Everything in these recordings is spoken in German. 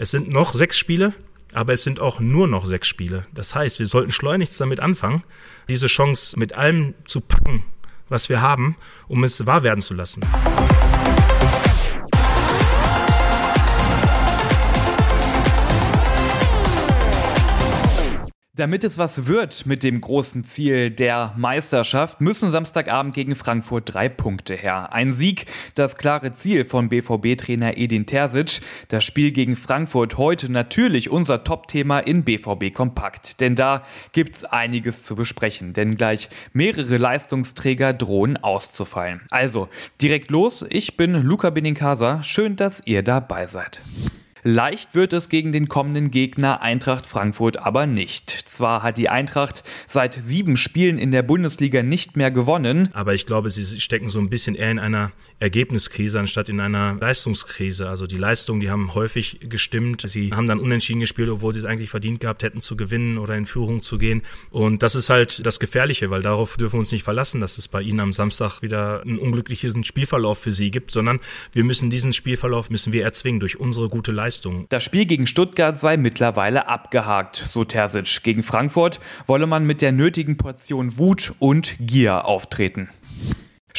Es sind noch sechs Spiele, aber es sind auch nur noch sechs Spiele. Das heißt, wir sollten schleunigst damit anfangen, diese Chance mit allem zu packen, was wir haben, um es wahr werden zu lassen. Damit es was wird mit dem großen Ziel der Meisterschaft, müssen Samstagabend gegen Frankfurt drei Punkte her. Ein Sieg, das klare Ziel von BVB-Trainer Edin Terzic. Das Spiel gegen Frankfurt heute natürlich unser Top-Thema in BVB Kompakt. Denn da gibt's einiges zu besprechen. Denn gleich mehrere Leistungsträger drohen auszufallen. Also, direkt los. Ich bin Luca Benincasa. Schön, dass ihr dabei seid. Leicht wird es gegen den kommenden Gegner Eintracht Frankfurt aber nicht. Zwar hat die Eintracht seit sieben Spielen in der Bundesliga nicht mehr gewonnen. Aber ich glaube, sie stecken so ein bisschen eher in einer Ergebniskrise anstatt in einer Leistungskrise. Also die Leistungen, die haben häufig gestimmt. Sie haben dann unentschieden gespielt, obwohl sie es eigentlich verdient gehabt hätten zu gewinnen oder in Führung zu gehen. Und das ist halt das Gefährliche, weil darauf dürfen wir uns nicht verlassen, dass es bei ihnen am Samstag wieder einen unglücklichen Spielverlauf für sie gibt, sondern wir müssen diesen Spielverlauf müssen wir erzwingen durch unsere gute Leistung. Leistung. Das Spiel gegen Stuttgart sei mittlerweile abgehakt, so Terzic. Gegen Frankfurt wolle man mit der nötigen Portion Wut und Gier auftreten.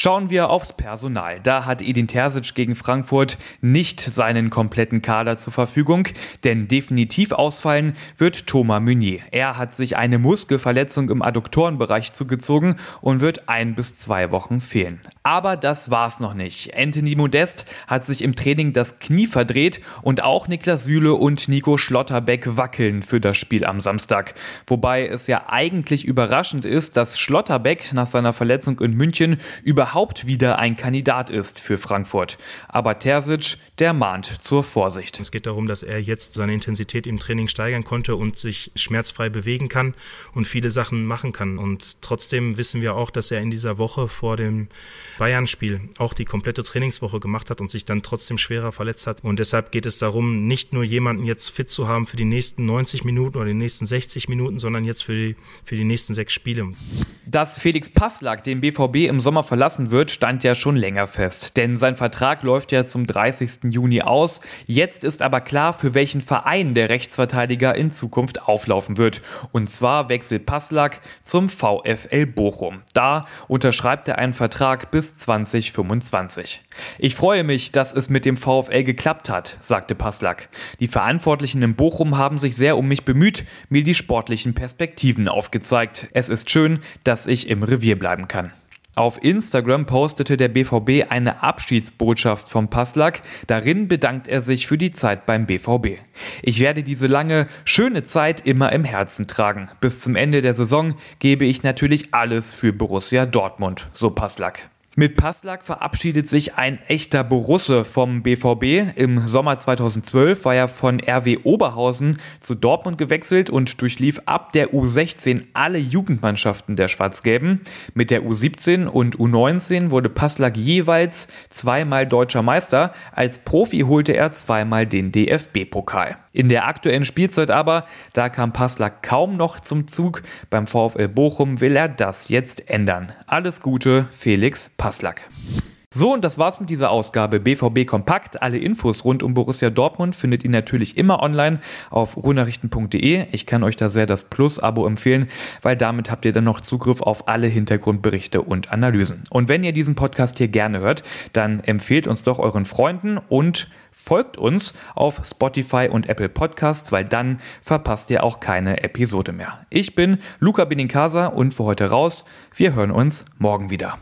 Schauen wir aufs Personal. Da hat Edin Terzic gegen Frankfurt nicht seinen kompletten Kader zur Verfügung, denn definitiv ausfallen wird Thomas Meunier. Er hat sich eine Muskelverletzung im Adduktorenbereich zugezogen und wird ein bis zwei Wochen fehlen. Aber das war's noch nicht. Anthony Modest hat sich im Training das Knie verdreht und auch Niklas Süle und Nico Schlotterbeck wackeln für das Spiel am Samstag. Wobei es ja eigentlich überraschend ist, dass Schlotterbeck nach seiner Verletzung in München über überhaupt wieder ein Kandidat ist für Frankfurt. Aber Terzic, der mahnt zur Vorsicht. Es geht darum, dass er jetzt seine Intensität im Training steigern konnte und sich schmerzfrei bewegen kann und viele Sachen machen kann. Und trotzdem wissen wir auch, dass er in dieser Woche vor dem Bayern-Spiel auch die komplette Trainingswoche gemacht hat und sich dann trotzdem schwerer verletzt hat. Und deshalb geht es darum, nicht nur jemanden jetzt fit zu haben für die nächsten 90 Minuten oder die nächsten 60 Minuten, sondern jetzt für die, für die nächsten sechs Spiele. Dass Felix Passlack den BVB im Sommer verlassen entlassen wird, stand ja schon länger fest. Denn sein Vertrag läuft ja zum 30. Juni aus. Jetzt ist aber klar, für welchen Verein der Rechtsverteidiger in Zukunft auflaufen wird. Und zwar wechselt Passlack zum VfL Bochum. Da unterschreibt er einen Vertrag bis 2025. Ich freue mich, dass es mit dem VfL geklappt hat, sagte Passlack. Die Verantwortlichen in Bochum haben sich sehr um mich bemüht, mir die sportlichen Perspektiven aufgezeigt. Es ist schön, dass ich im Revier bleiben kann. Auf Instagram postete der BVB eine Abschiedsbotschaft vom Passlack. Darin bedankt er sich für die Zeit beim BVB. Ich werde diese lange, schöne Zeit immer im Herzen tragen. Bis zum Ende der Saison gebe ich natürlich alles für Borussia Dortmund, so Passlack. Mit Passlack verabschiedet sich ein echter Borusse vom BVB. Im Sommer 2012 war er von RW Oberhausen zu Dortmund gewechselt und durchlief ab der U16 alle Jugendmannschaften der Schwarz-Gelben. Mit der U17 und U19 wurde Passlack jeweils zweimal deutscher Meister. Als Profi holte er zweimal den DFB-Pokal. In der aktuellen Spielzeit aber, da kam Passler kaum noch zum Zug. Beim VfL Bochum will er das jetzt ändern. Alles Gute, Felix Passlack. So, und das war's mit dieser Ausgabe BVB Kompakt. Alle Infos rund um Borussia Dortmund findet ihr natürlich immer online auf ruhnachrichten.de. Ich kann euch da sehr das Plus-Abo empfehlen, weil damit habt ihr dann noch Zugriff auf alle Hintergrundberichte und Analysen. Und wenn ihr diesen Podcast hier gerne hört, dann empfehlt uns doch euren Freunden und folgt uns auf Spotify und Apple Podcasts, weil dann verpasst ihr auch keine Episode mehr. Ich bin Luca Benincasa und für heute raus. Wir hören uns morgen wieder.